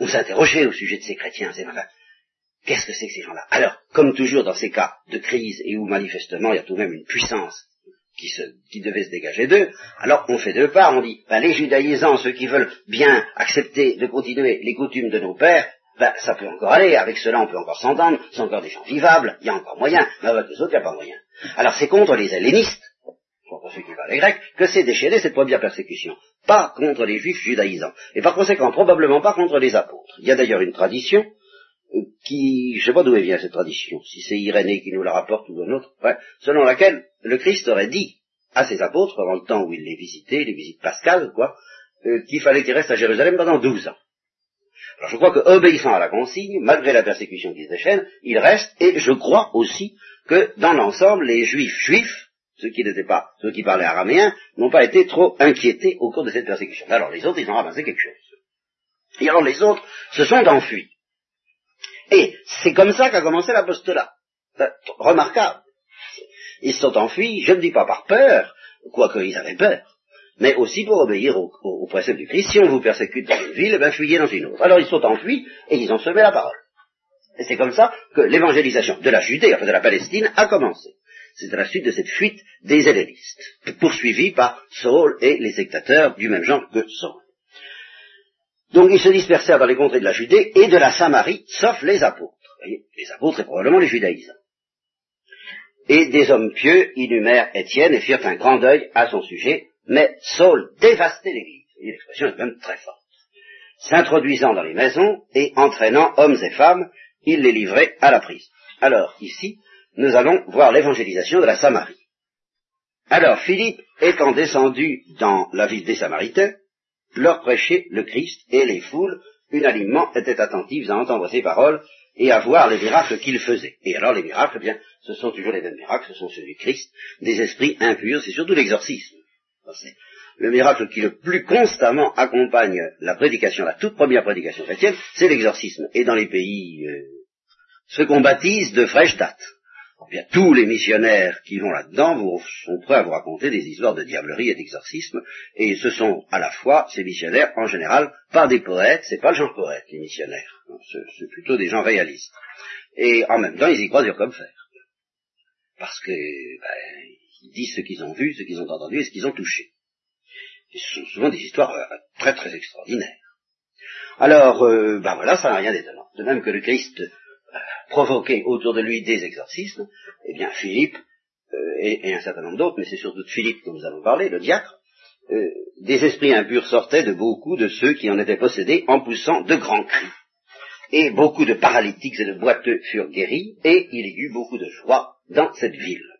on s'interrogeait au sujet de ces chrétiens, c'est Qu'est-ce que c'est que ces gens-là? Alors, comme toujours dans ces cas de crise et où manifestement il y a tout de même une puissance qui devait se dégager d'eux, alors on fait deux parts, on dit, ben, les judaïsants, ceux qui veulent bien accepter de continuer les coutumes de nos pères, ben, ça peut encore aller, avec cela on peut encore s'entendre, c'est encore des gens vivables, il y a encore moyen, mais avec les autres il n'y a pas moyen. Alors c'est contre les hellénistes, contre ceux qui parlent les grecs, que c'est déchaîné cette première persécution, pas contre les juifs judaïsants, et par conséquent probablement pas contre les apôtres. Il y a d'ailleurs une tradition qui, je ne sais pas d'où vient cette tradition, si c'est Irénée qui nous la rapporte ou un autre, selon laquelle le Christ aurait dit à ses apôtres, pendant le temps où il les visitait, les visites pascales, quoi, euh, qu'il fallait qu'ils restent à Jérusalem pendant douze ans. Alors je crois qu'obéissant à la consigne, malgré la persécution qui se déchaîne, il reste, et je crois aussi que dans l'ensemble, les juifs juifs, ceux qui n'étaient pas, ceux qui parlaient araméen, n'ont pas été trop inquiétés au cours de cette persécution. Alors les autres, ils ont ramassé quelque chose. Et alors les autres se sont enfuis. Et c'est comme ça qu'a commencé l'apostolat. Remarquable. Ils se sont enfuis, je ne dis pas par peur, quoique ils avaient peur, mais aussi pour obéir au, au, précepte du Christ. Si on vous persécute dans une ville, ben fuyez dans une autre. Alors ils sont enfuis et ils ont semé la parole. Et c'est comme ça que l'évangélisation de la Judée, enfin de la Palestine, a commencé. C'est à la suite de cette fuite des hellénistes, poursuivis par Saul et les sectateurs du même genre que Saul. Donc ils se dispersèrent dans les contrées de la Judée et de la Samarie, sauf les apôtres. Voyez, les apôtres et probablement les judaïsants. Et des hommes pieux inhumèrent Étienne et firent un grand deuil à son sujet, mais Saul dévastait l'Église. L'expression est même très forte. S'introduisant dans les maisons et entraînant hommes et femmes, il les livrait à la prise. Alors, ici, nous allons voir l'évangélisation de la Samarie. Alors, Philippe, étant descendu dans la ville des Samaritains, leur prêchait le Christ et les foules unanimement étaient attentifs à entendre ses paroles et à voir les miracles qu'il faisait. Et alors les miracles, eh bien, ce sont toujours les mêmes miracles, ce sont ceux du Christ, des esprits impurs, c'est surtout l'exorcisme. Le miracle qui le plus constamment accompagne la prédication, la toute première prédication chrétienne, c'est l'exorcisme. Et dans les pays, euh, ce qu'on baptise de fraîche date. Bien, tous les missionnaires qui vont là-dedans sont prêts à vous raconter des histoires de diablerie et d'exorcisme, et ce sont à la fois ces missionnaires, en général, pas des poètes, c'est pas le genre poète, les missionnaires, c'est plutôt des gens réalistes. Et en même temps, ils y croient dur comme fer. Parce que, ben, ils disent ce qu'ils ont vu, ce qu'ils ont entendu et ce qu'ils ont touché. Ce sont souvent des histoires euh, très très extraordinaires. Alors, euh, ben voilà, ça n'a rien d'étonnant. De même que le Christ provoquer autour de lui des exorcismes, eh bien Philippe, euh, et, un certain nombre d'autres, mais c'est surtout de Philippe dont nous allons parler, le diacre, euh, des esprits impurs sortaient de beaucoup de ceux qui en étaient possédés en poussant de grands cris. Et beaucoup de paralytiques et de boiteux furent guéris, et il y eut beaucoup de joie dans cette ville.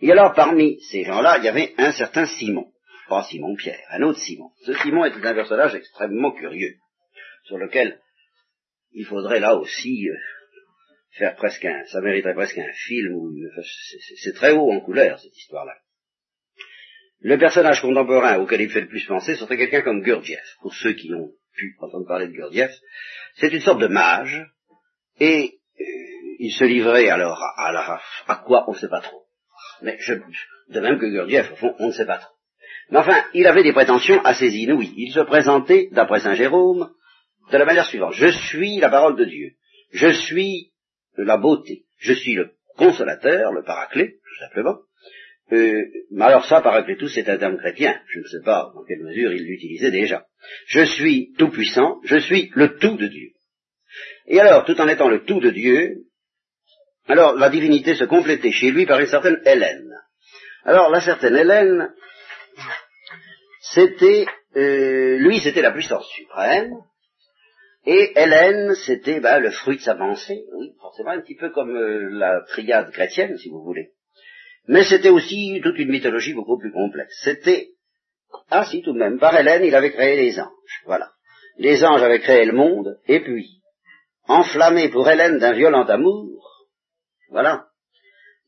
Et alors parmi ces gens-là, il y avait un certain Simon, pas Simon Pierre, un autre Simon. Ce Simon était un personnage extrêmement curieux, sur lequel il faudrait là aussi euh, faire presque un, ça mériterait presque un film c'est très haut en couleur cette histoire-là. Le personnage contemporain auquel il fait le plus penser serait quelqu'un comme Gurdjieff. Pour ceux qui ont pu entendre parler de Gurdjieff, c'est une sorte de mage et euh, il se livrait alors à, à quoi on ne sait pas trop. Mais je, de même que Gurdjieff, au fond, on ne sait pas trop. Mais enfin, il avait des prétentions assez inouïes. Il se présentait, d'après Saint Jérôme, de la manière suivante. Je suis la parole de Dieu. Je suis la beauté. Je suis le consolateur, le paraclet, tout simplement. Euh, mais alors ça, paraclétus, c'est un terme chrétien. Je ne sais pas dans quelle mesure il l'utilisait déjà. Je suis tout puissant, je suis le tout de Dieu. Et alors, tout en étant le tout de Dieu, alors la divinité se complétait chez lui par une certaine Hélène. Alors la certaine Hélène, c'était, euh, lui, c'était la puissance suprême, et Hélène, c'était bah, le fruit de sa pensée, oui, forcément un petit peu comme euh, la triade chrétienne, si vous voulez. Mais c'était aussi toute une mythologie beaucoup plus complexe. C'était, ah si tout de même, par Hélène, il avait créé les anges, voilà. Les anges avaient créé le monde, et puis, enflammé pour Hélène d'un violent amour, voilà,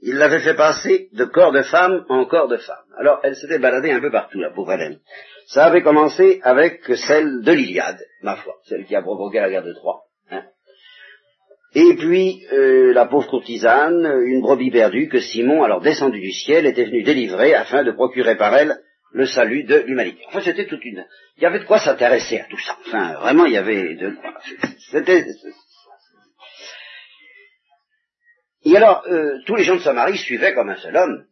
il l'avait fait passer de corps de femme en corps de femme. Alors, elle s'était baladée un peu partout, la pauvre Hélène. Ça avait commencé avec celle de l'Iliade, ma foi, celle qui a provoqué la guerre de Troie. Hein. Et puis, euh, la pauvre courtisane, une brebis perdue que Simon, alors descendu du ciel, était venu délivrer afin de procurer par elle le salut de l'humanité. Enfin, c'était toute une... Il y avait de quoi s'intéresser à tout ça. Enfin, vraiment, il y avait de... C'était... Et alors, euh, tous les gens de Samarie suivaient comme un seul homme,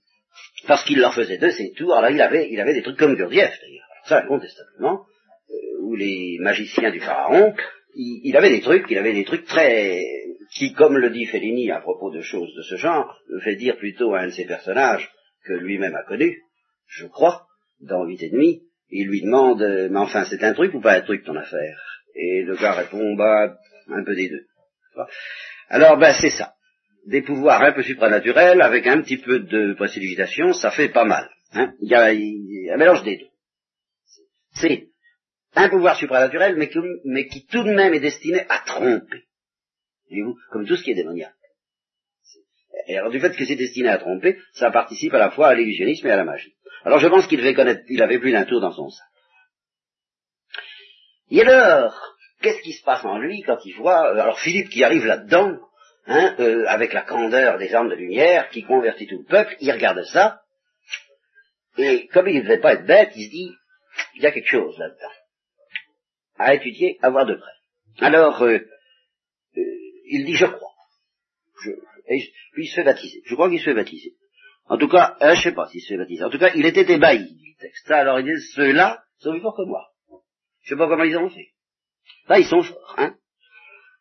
parce qu'il leur faisait de ses tours. Alors, il avait, il avait des trucs comme Gurdjieff, d'ailleurs ça incontestablement, euh, où les magiciens du pharaon, il, avait des trucs, il avait des trucs très, qui, comme le dit Fellini à propos de choses de ce genre, le fait dire plutôt à un de ses personnages que lui-même a connu, je crois, dans Huit et demi, il lui demande, euh, mais enfin, c'est un truc ou pas un truc ton affaire? Et le gars répond, bah, un peu des deux. Alors, ben, c'est ça. Des pouvoirs un peu supranaturels, avec un petit peu de précipitation, ça fait pas mal. Hein. il y a un mélange des deux. C'est un pouvoir supranaturel, mais qui, tout de même est destiné à tromper. Comme tout ce qui est démoniaque. Et alors du fait que c'est destiné à tromper, ça participe à la fois à l'illusionnisme et à la magie. Alors je pense qu'il il avait plus d'un tour dans son sac. Et alors, qu'est-ce qui se passe en lui quand il voit, euh, alors Philippe qui arrive là-dedans, hein, euh, avec la candeur des armes de lumière, qui convertit tout le peuple, il regarde ça, et comme il ne devait pas être bête, il se dit, il y a quelque chose là-dedans. À étudier, à voir de près. Alors, euh, euh, il dit, je crois. Je, et, puis il se fait baptiser. Je crois qu'il se fait baptiser. En tout cas, euh, je ne sais pas s'il se fait baptiser. En tout cas, il était ébahi du texte. Alors il dit, ceux-là sont plus forts que moi. Je ne sais pas comment ils ont fait. Là, ils sont forts, hein.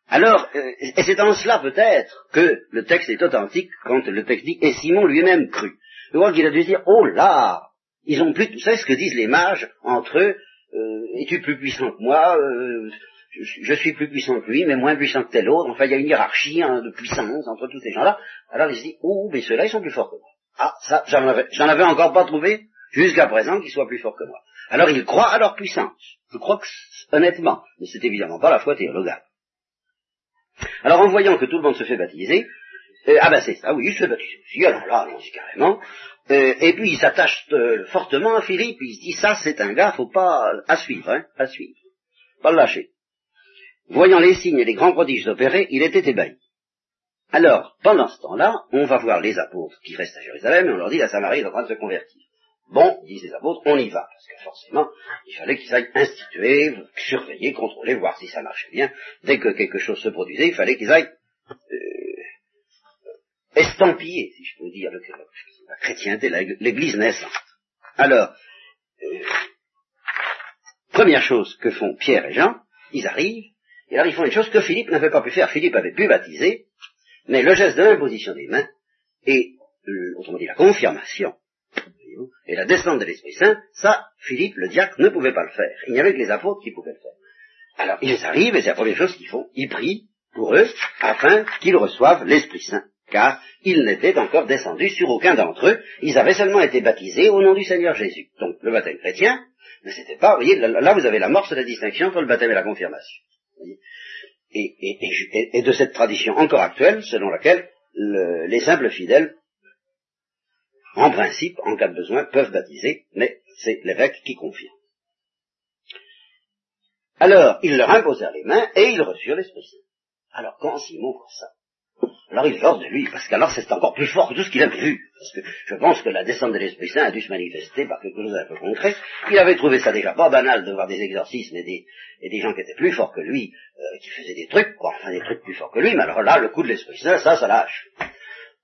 Alors, et c'est en cela peut-être que le texte est authentique quand le texte dit, et Simon lui-même crut. Je crois qu'il a dû dire, oh là, ils ont plus, vous savez ce que disent les mages entre eux, euh, es-tu plus puissant que moi euh, je, suis plus puissant que lui, mais moins puissant que tel autre. Enfin, il y a une hiérarchie hein, de puissance entre tous ces gens-là. Alors ils se disent, oh, mais ceux-là, ils sont plus forts que moi. Ah, ça, j'en avais, j'en avais encore pas trouvé jusqu'à présent qu'ils soient plus forts que moi. Alors ils croient à leur puissance. Je crois que, honnêtement, mais c'est évidemment pas la foi théologale. Alors en voyant que tout le monde se fait baptiser, euh, ah ben c'est ça, oui, il se fait baptiser aussi, alors là, allons-y carrément, euh, et puis il s'attache euh, fortement à Philippe, il se dit ça c'est un gars, faut pas à suivre, hein, à suivre, pas le lâcher. Voyant les signes et les grands prodiges opérés, il était ébahi. Alors, pendant ce temps-là, on va voir les apôtres qui restent à Jérusalem et on leur dit la Samarie est en train de se convertir. Bon, disent les apôtres, on y va, parce que forcément, il fallait qu'ils aillent instituer, surveiller, contrôler, voir si ça marchait bien. Dès que quelque chose se produisait, il fallait qu'ils aillent euh, estampiller, si je peux dire, la chrétienté, l'Église naissante. Alors, euh, première chose que font Pierre et Jean, ils arrivent, et alors ils font une chose que Philippe n'avait pas pu faire. Philippe avait pu baptiser, mais le geste de l'imposition des mains et, euh, autrement dit, la confirmation et la descente de l'Esprit Saint, ça, Philippe, le diacre, ne pouvait pas le faire. Il n'y avait que les apôtres qui pouvaient le faire. Alors, ils arrivent, et c'est la première chose qu'ils font, ils prient pour eux, afin qu'ils reçoivent l'Esprit Saint, car ils n'étaient encore descendus sur aucun d'entre eux, ils avaient seulement été baptisés au nom du Seigneur Jésus. Donc, le baptême chrétien, ne c'était pas, vous voyez, là, vous avez la morse de la distinction entre le baptême et la confirmation. Et, de cette tradition encore actuelle, selon laquelle les simples fidèles en principe, en cas de besoin, peuvent baptiser, mais c'est l'évêque qui confirme. Alors, ils leur imposèrent les mains et ils reçurent l'Esprit Saint. Alors, quand Simon voit ça, alors il sort de lui, parce qu'alors c'est encore plus fort que tout ce qu'il avait vu. Parce que je pense que la descente de l'Esprit Saint a dû se manifester par quelque chose d'un peu concret. Il avait trouvé ça déjà pas banal de voir des exorcismes et des, gens qui étaient plus forts que lui, euh, qui faisaient des trucs, quoi, enfin des trucs plus forts que lui, mais alors là, le coup de l'Esprit Saint, ça, ça lâche.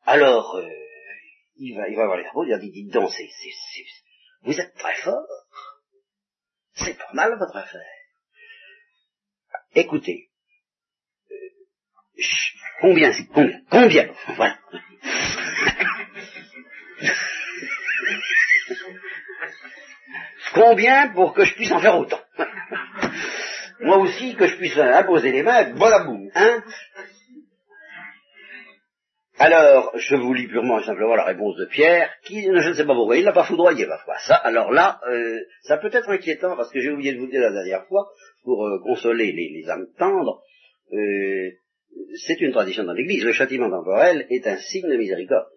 Alors, euh, il va, il voir les apôtres, il va dire, dites donc, c'est, vous êtes très fort. C'est pas mal votre affaire. Écoutez, euh, combien, combien, combien, voilà. combien pour que je puisse en faire autant? Moi aussi, que je puisse imposer les mains, bon à bout, hein? Alors, je vous lis purement et simplement la réponse de Pierre, qui, je ne sais pas pourquoi, il l'a pas foudroyé parfois. Ça, alors là, euh, ça peut être inquiétant, parce que j'ai oublié de vous dire la dernière fois, pour euh, consoler les, âmes tendres, euh, c'est une tradition dans l'Église. Le châtiment temporel est un signe de miséricorde.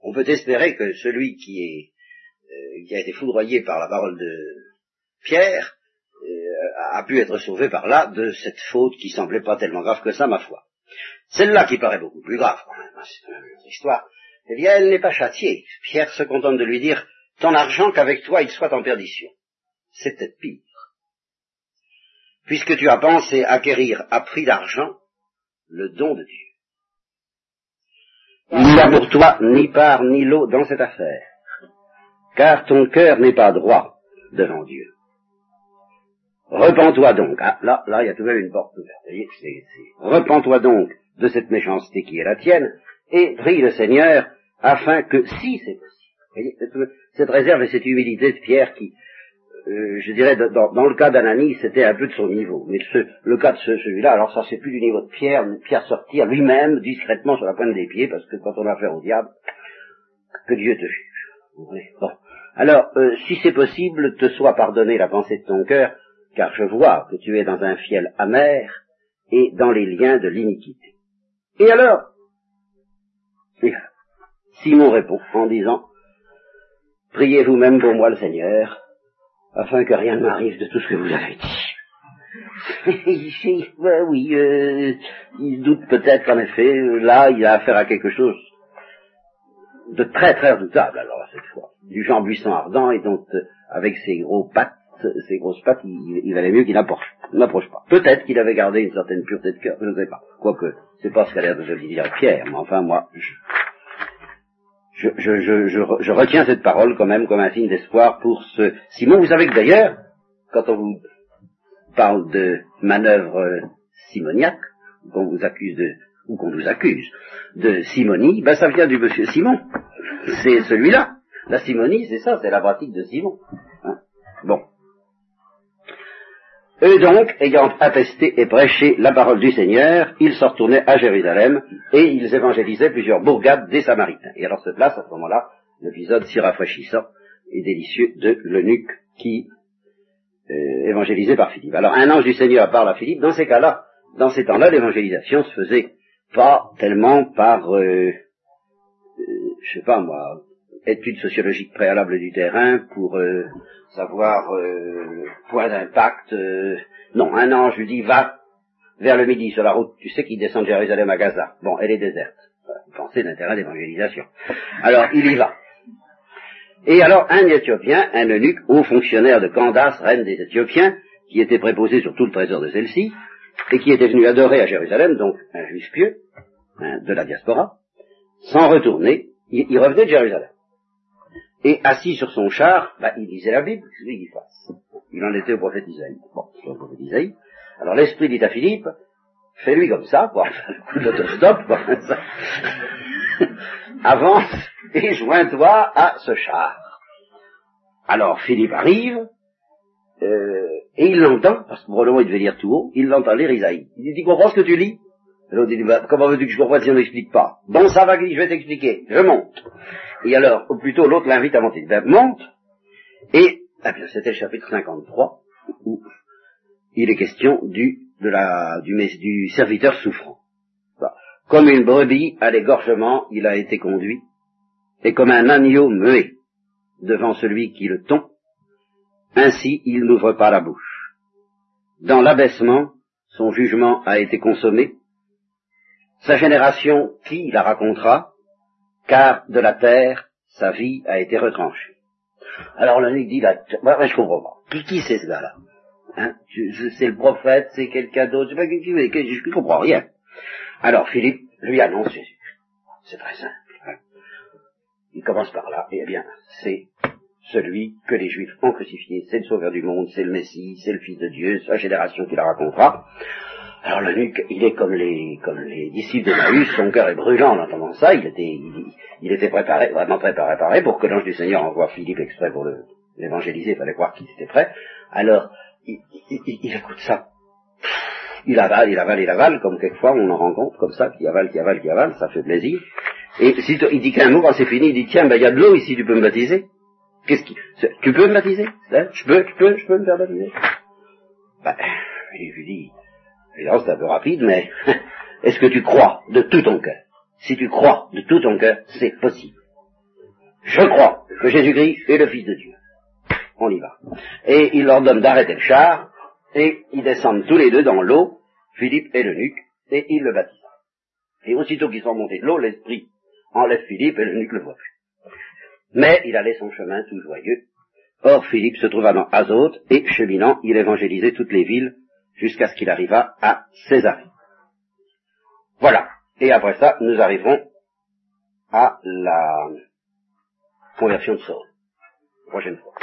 On peut espérer que celui qui est qui a été foudroyé par la parole de Pierre a pu être sauvé par là de cette faute qui semblait pas tellement grave que ça, ma foi. Celle-là qui paraît beaucoup plus grave quand même, hein, c'est une histoire, eh bien elle n'est pas châtiée. Pierre se contente de lui dire, ton argent qu'avec toi il soit en perdition. C'est peut-être pire. Puisque tu as pensé acquérir à prix d'argent le don de Dieu. Il n'y a pour toi ni part ni lot dans cette affaire, car ton cœur n'est pas droit devant Dieu. Repends-toi donc. Ah, là, là, il y a tout de même une porte ouverte. Repends-toi donc de cette méchanceté qui est la tienne, et prie le Seigneur afin que, si c'est possible, cette, réserve et cette humilité de Pierre qui, euh, je dirais, dans, le cas d'Ananie, c'était un peu de son niveau. Mais le cas de celui-là, alors ça c'est plus du niveau de Pierre, Pierre sortir lui-même discrètement sur la pointe des pieds, parce que quand on a affaire au diable, que Dieu te juge. Bon. Alors, euh, si c'est possible, te soit pardonné la pensée de ton cœur, car je vois que tu es dans un fiel amer et dans les liens de l'iniquité. Et alors? Simon répond en disant, Priez vous-même pour moi le Seigneur, afin que rien ne m'arrive de tout ce que vous avez dit. oui, euh, il doute peut-être qu'en effet, là, il a affaire à quelque chose de très très redoutable alors cette fois. Du genre buisson ardent et donc euh, avec ses gros pattes ses grosses pattes, il, valait mieux qu'il n'approche pas. Peut-être qu'il avait gardé une certaine pureté de cœur, je ne sais pas. Quoique, c'est pas ce qu'a l'air de dire Pierre, mais enfin moi, je, je, retiens cette parole quand même comme un signe d'espoir pour ce Simon. Vous savez que d'ailleurs, quand on vous parle de manœuvre simoniaque, qu'on vous accuse de, ou qu'on vous accuse de simonie, ben ça vient du monsieur Simon. C'est celui-là. La simonie, c'est ça, c'est la pratique de Simon. Hein. bon. Eux donc, ayant attesté et prêché la parole du Seigneur, ils se retournaient à Jérusalem et ils évangélisaient plusieurs bourgades des Samaritains. Et alors se place à ce moment-là l'épisode si rafraîchissant et délicieux de l'eunuque qui euh, par Philippe. Alors un ange du Seigneur parle à Philippe, dans ces cas-là, dans ces temps-là, l'évangélisation se faisait pas tellement par, euh, euh, je sais pas moi, étude sociologique préalable du terrain pour euh, savoir le point d'impact. non, un ange lui dit va vers le midi sur la route, tu sais qu'il descend de Jérusalem à Gaza. Bon, elle est déserte. Vous pensez l'intérêt d'évangélisation. Alors il y va. Et alors un Éthiopien, un eunuque, haut fonctionnaire de Candace, reine des Éthiopiens, qui était préposé sur tout le trésor de celle-ci, et qui était venu adorer à Jérusalem, donc un juif pieux, hein, de la diaspora, sans retourner, il, revenait de Jérusalem. Et assis sur son char, bah, il lisait la Bible, c'est lui qui fasse. Il en était au prophète Isaïe. Bon, c'est au prophète Isaïe. Alors l'esprit dit à Philippe, fais-lui comme ça, quoi, le coup d'autostop, quoi, avance et joins-toi à ce char. Alors Philippe arrive, euh, et il l'entend, parce que probablement il devait lire tout haut, il l'entend lire Isaïe. Il dit, tu comprends ce que tu lis? L'autre dit, bah, comment veux-tu que je comprenne si on n'explique pas? Bon, ça va, je vais t'expliquer, je monte. Et alors, ou plutôt l'autre l'invite à monter. Ben, monte, et, ah bien, c'était le chapitre 53, où il est question du, de la, du, du serviteur souffrant. Comme une brebis à l'égorgement, il a été conduit, et comme un agneau muet devant celui qui le tond, ainsi il n'ouvre pas la bouche. Dans l'abaissement, son jugement a été consommé, sa génération, qui la racontera, car de la terre, sa vie a été retranchée. Alors l'agneau dit, là, je comprends pas. Qui, qui c'est ce gars-là? Hein? C'est le prophète, c'est quelqu'un d'autre, je sais pas qui, je comprends rien. Alors Philippe lui annonce Jésus. C'est très simple. Hein. Il commence par là, et eh bien, c'est celui que les Juifs ont crucifié, c'est le Sauveur du monde, c'est le Messie, c'est le Fils de Dieu, la génération qui la racontera. Alors le nuque, il est comme les, comme les disciples d'Emmaüs, son cœur est brûlant en entendant ça, il était, il, était préparé, vraiment très préparé pour que l'ange du Seigneur envoie Philippe exprès pour l'évangéliser, il fallait croire qu'il était prêt. Alors, il, il écoute ça, il avale, il avale, il avale, comme quelquefois on en rencontre comme ça, qui avale, qui avale, qui avale, ça fait plaisir. Et si il dit qu'un mot quand c'est fini, il dit tiens, ben il y a de l'eau ici, tu peux me baptiser. Qu'est-ce qui, tu peux me baptiser? Hein? Je peux, tu peux, je peux me faire baptiser? Ben, il lui dit, c'est un peu rapide, mais est-ce que tu crois de tout ton cœur Si tu crois de tout ton cœur, c'est possible. Je crois que Jésus-Christ est le Fils de Dieu. On y va. Et il leur donne d'arrêter le char, et ils descendent tous les deux dans l'eau, Philippe et l'eunuque, et il le baptisa. Et aussitôt qu'ils sont montés de l'eau, l'esprit enlève Philippe et l'eunuque le voit plus. Mais il allait son chemin tout joyeux. Or Philippe se trouva dans Azote, et cheminant, il évangélisait toutes les villes jusqu'à ce qu'il arriva à Césarée. Voilà. Et après ça, nous arriverons à la conversion de Saul. Prochaine fois.